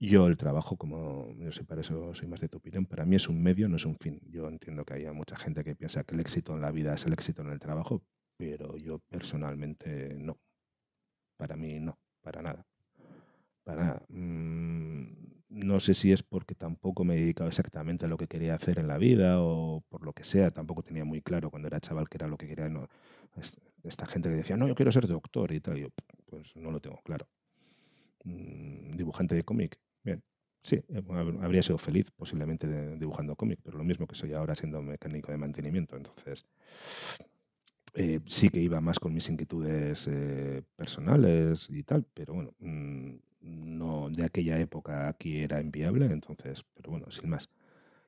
Yo el trabajo, como yo sé, para eso soy más de tu opinión, para mí es un medio, no es un fin. Yo entiendo que haya mucha gente que piensa que el éxito en la vida es el éxito en el trabajo, pero yo personalmente no. Para mí no, para nada. Para nada. Mm, no sé si es porque tampoco me he dedicado exactamente a lo que quería hacer en la vida o por lo que sea, tampoco tenía muy claro cuando era chaval que era lo que quería. Esta gente que decía, no, yo quiero ser doctor y tal, yo, pues no lo tengo claro. Mm, dibujante de cómic, bien, sí, eh, habría sido feliz posiblemente dibujando cómic, pero lo mismo que soy ahora siendo mecánico de mantenimiento, entonces eh, sí que iba más con mis inquietudes eh, personales y tal, pero bueno, mm, no de aquella época aquí era inviable, entonces, pero bueno, sin más.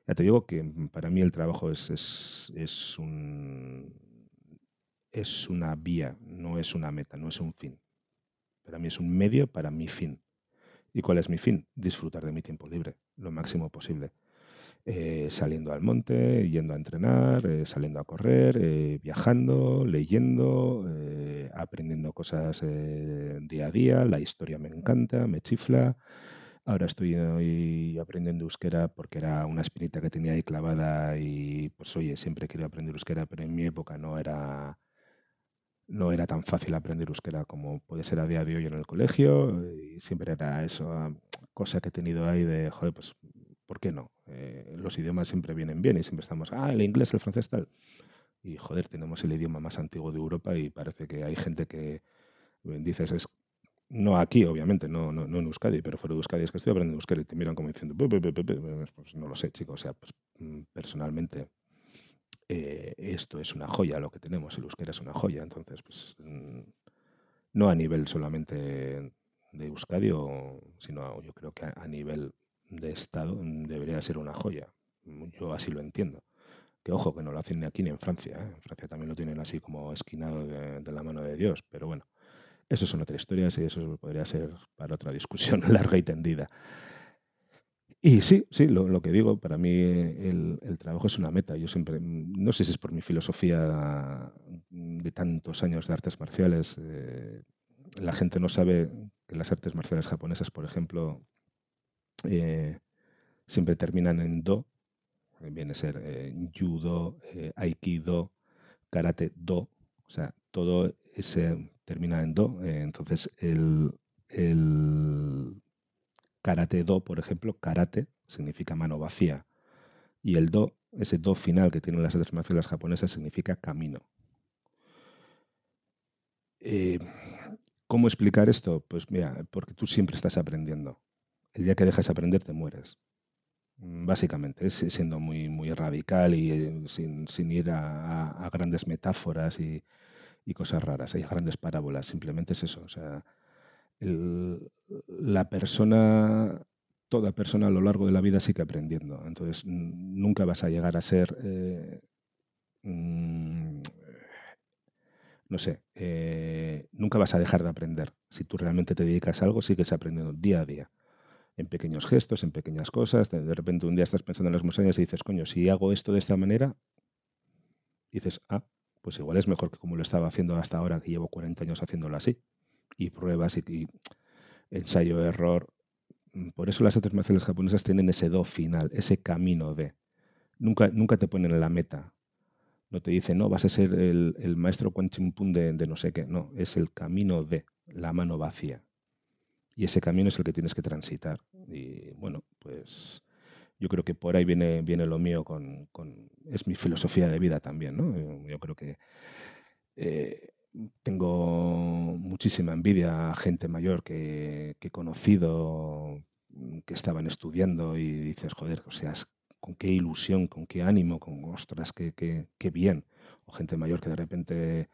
Ya te digo que para mí el trabajo es, es, es un es una vía, no es una meta, no es un fin. Para mí es un medio para mi fin. ¿Y cuál es mi fin? Disfrutar de mi tiempo libre, lo máximo posible. Eh, saliendo al monte, yendo a entrenar, eh, saliendo a correr, eh, viajando, leyendo, aprendiendo cosas día a día. La historia me encanta, me chifla. Ahora estoy aprendiendo euskera porque era una espinita que tenía ahí clavada y pues oye, siempre quería aprender euskera, pero en mi época no era no era tan fácil aprender euskera como puede ser a día de hoy en el colegio y siempre era eso, cosa que he tenido ahí de, joder, pues, ¿por qué no? Eh, los idiomas siempre vienen bien y siempre estamos, ah, el inglés, el francés, tal. Y joder, tenemos el idioma más antiguo de Europa y parece que hay gente que dices, es, no aquí, obviamente, no, no, no en Euskadi, pero fuera de Euskadi es que estoy aprendiendo euskera y te miran como diciendo, pues no lo sé, chicos, o sea, pues mm, personalmente eh, esto es una joya, lo que tenemos, el euskera es una joya. Entonces, pues, mm, no a nivel solamente de Euskadi, sino yo creo que a, nivel de Estado debería ser una joya. Yo así lo entiendo. Que ojo, que no lo hacen ni aquí ni en Francia. ¿eh? En Francia también lo tienen así como esquinado de, de la mano de Dios. Pero bueno, eso son otras historias y eso podría ser para otra discusión larga y tendida. Y sí, sí, lo, que digo, para mí el, trabajo es una meta. Yo siempre, no sé si es por mi filosofía de tantos años de artes marciales, eh, la gente no sabe que las artes marciales japonesas, por ejemplo, eh, siempre terminan en do, viene a ser eh, judo, aikido, karate, do, o sea, todo ese termina en do. Eh, entonces, el, karate do, por ejemplo, karate significa mano vacía. Y el do, ese do final que tienen las artes marciales japonesas, significa camino. Eh, ¿Cómo explicar esto? Pues mira, porque tú siempre estás aprendiendo. El día que dejas de aprender, te mueres. Básicamente, es siendo muy, muy radical y eh, sin, ir a, grandes metáforas y, y cosas raras, hay grandes parábolas, simplemente es eso. O sea, la persona, toda persona a lo largo de la vida sigue aprendiendo. Entonces, nunca vas a llegar a ser, eh, mm, no sé, eh, nunca vas a dejar de aprender. Si tú realmente te dedicas a algo, sigues aprendiendo día a día. En pequeños gestos, en pequeñas cosas. De, repente un día estás pensando en las montañas y dices, coño, si hago esto de esta manera, dices, ah, pues igual es mejor que como lo estaba haciendo hasta ahora, que llevo 40 años haciéndolo así. Y pruebas y, ensayo, error. Mm, por eso las artes marciales japonesas tienen ese do final, ese camino de. Nunca, nunca te ponen la meta. No te dicen, no, vas a ser el, maestro Quan de, de no sé qué. No, es el camino de, la mano vacía. Y ese camino es el que tienes que transitar. Y bueno, pues yo creo que por ahí viene, viene lo mío con, es mi filosofía de vida también, ¿no? Yo, creo que eh, tengo muchísima envidia a gente mayor que, he conocido, que estaban estudiando y dices, joder, o sea, con qué ilusión, con qué ánimo, con ostras, qué, qué, bien. O gente mayor que de repente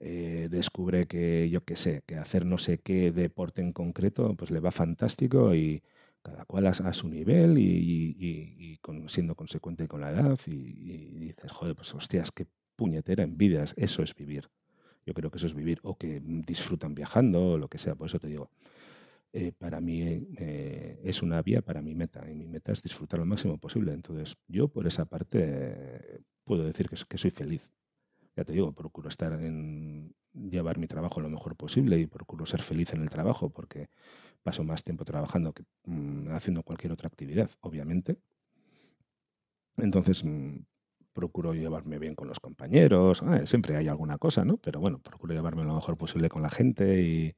eh, descubre que, yo qué sé, que hacer no sé qué deporte en concreto, pues le va fantástico y cada cual a, su nivel y, siendo consecuente con la edad y, dices, joder, pues hostias, qué puñetera envidias, eso es vivir. Yo creo que eso es vivir, o que disfrutan viajando, o lo que sea, por eso te digo, eh, para mí eh, es una vía para mi meta, y mi meta es disfrutar lo máximo posible. Entonces, yo por esa parte puedo decir que, que soy feliz. Ya te digo, procuro estar en llevar mi trabajo lo mejor posible y procuro ser feliz en el trabajo, porque paso más tiempo trabajando que mm, haciendo cualquier otra actividad, obviamente. Entonces, mm, procuro llevarme bien con los compañeros. Ah, siempre hay alguna cosa, ¿no? Pero bueno, procuro llevarme lo mejor posible con la gente y,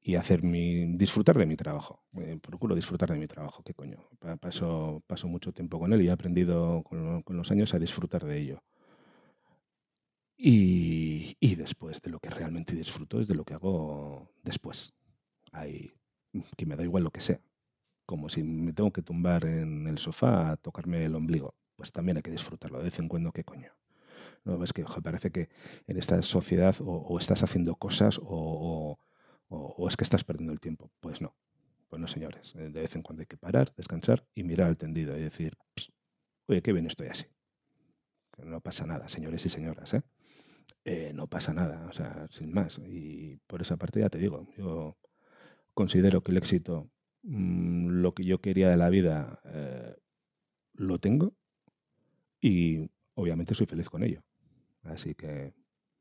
y, hacer mi, disfrutar de mi trabajo. Eh, procuro disfrutar de mi trabajo, qué coño. Paso, paso mucho tiempo con él y he aprendido con, los años a disfrutar de ello. Y, y, después de lo que realmente disfruto es de lo que hago después hay, que me da igual lo que sea. Como si me tengo que tumbar en el sofá a tocarme el ombligo. Pues también hay que disfrutarlo de vez en cuando, ¿qué coño? No, es que parece que en esta sociedad o, estás haciendo cosas o, es que estás perdiendo el tiempo. Pues no, pues no, señores. De vez en cuando hay que parar, descansar y mirar al tendido y decir, oye, qué bien estoy así. no pasa nada, señores y señoras, ¿eh? ¿eh? no pasa nada, o sea, sin más. Y por esa parte ya te digo, yo considero que el éxito, mm, lo que yo quería de la vida, eh, lo tengo y obviamente soy feliz con ello. Así que,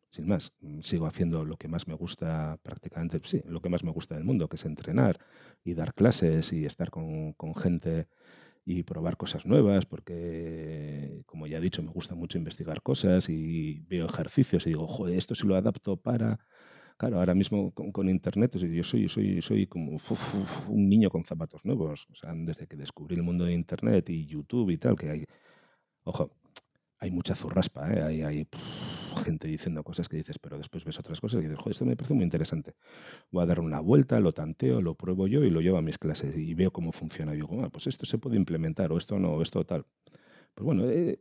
sin más, mm, sigo haciendo lo que más me gusta prácticamente, sí, lo que más me gusta del mundo, que es entrenar y dar clases y estar con, con gente y probar cosas nuevas, porque, como ya he dicho, me gusta mucho investigar cosas y veo ejercicios y digo, joder, esto si lo adapto para Claro, ahora mismo con, Internet, yo soy, soy, soy como un niño con zapatos nuevos. O sea, desde que descubrí el mundo de Internet y YouTube y tal, que hay, ojo, hay mucha zurraspa, ¿eh? hay, gente diciendo cosas que dices, pero después ves otras cosas y dices, joder, esto me parece muy interesante. Voy a dar una vuelta, lo tanteo, lo pruebo yo y lo llevo a mis clases y veo cómo funciona. Y digo, ah, pues esto se puede implementar, o esto no, o esto tal. Pues bueno, eh,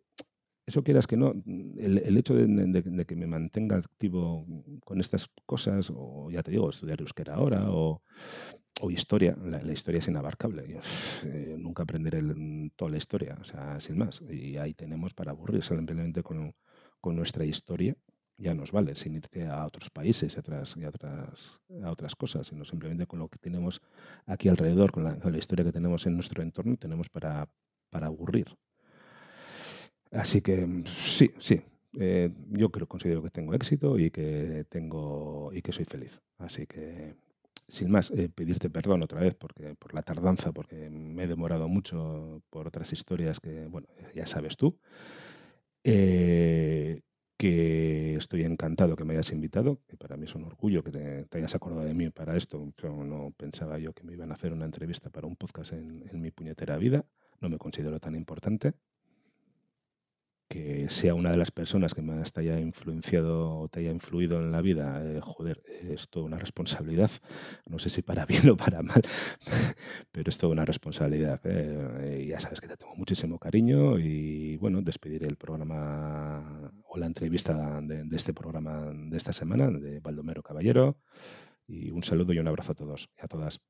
eso quieras que no, el, hecho de, que me mantenga activo con estas cosas, o ya te digo, estudiar euskera ahora, o, historia, la, historia es inabarcable. Eh, nunca aprenderé toda la historia, o sea, sin más. Y ahí tenemos para aburrir simplemente con, con nuestra historia, ya nos vale, sin irte a otros países y, otras, y otras, a otras cosas, sino simplemente con lo que tenemos aquí alrededor, con la, con la historia que tenemos en nuestro entorno, tenemos para, para aburrir. Así que mm, sí, sí. Eh, yo creo, considero que tengo éxito y que tengo y que soy feliz. Así que, sin más, eh, pedirte perdón otra vez porque por la tardanza, porque me he demorado mucho por otras historias que, bueno, ya sabes tú. Eh, que estoy encantado que me hayas invitado, que para mí es un orgullo que te, hayas acordado de mí para esto. no pensaba yo que me iban a hacer una entrevista para un podcast en mi puñetera vida. No me considero tan importante, que sea una de las personas que más te haya influenciado o te haya influido en la vida, eh, joder, es toda una responsabilidad. No sé si para bien o para mal, pero es toda una responsabilidad. Eh, ya sabes que te tengo muchísimo cariño y bueno, despediré el programa o la entrevista de, de este programa de esta semana de Baldomero Caballero. Y un saludo y un abrazo a todos y a todas.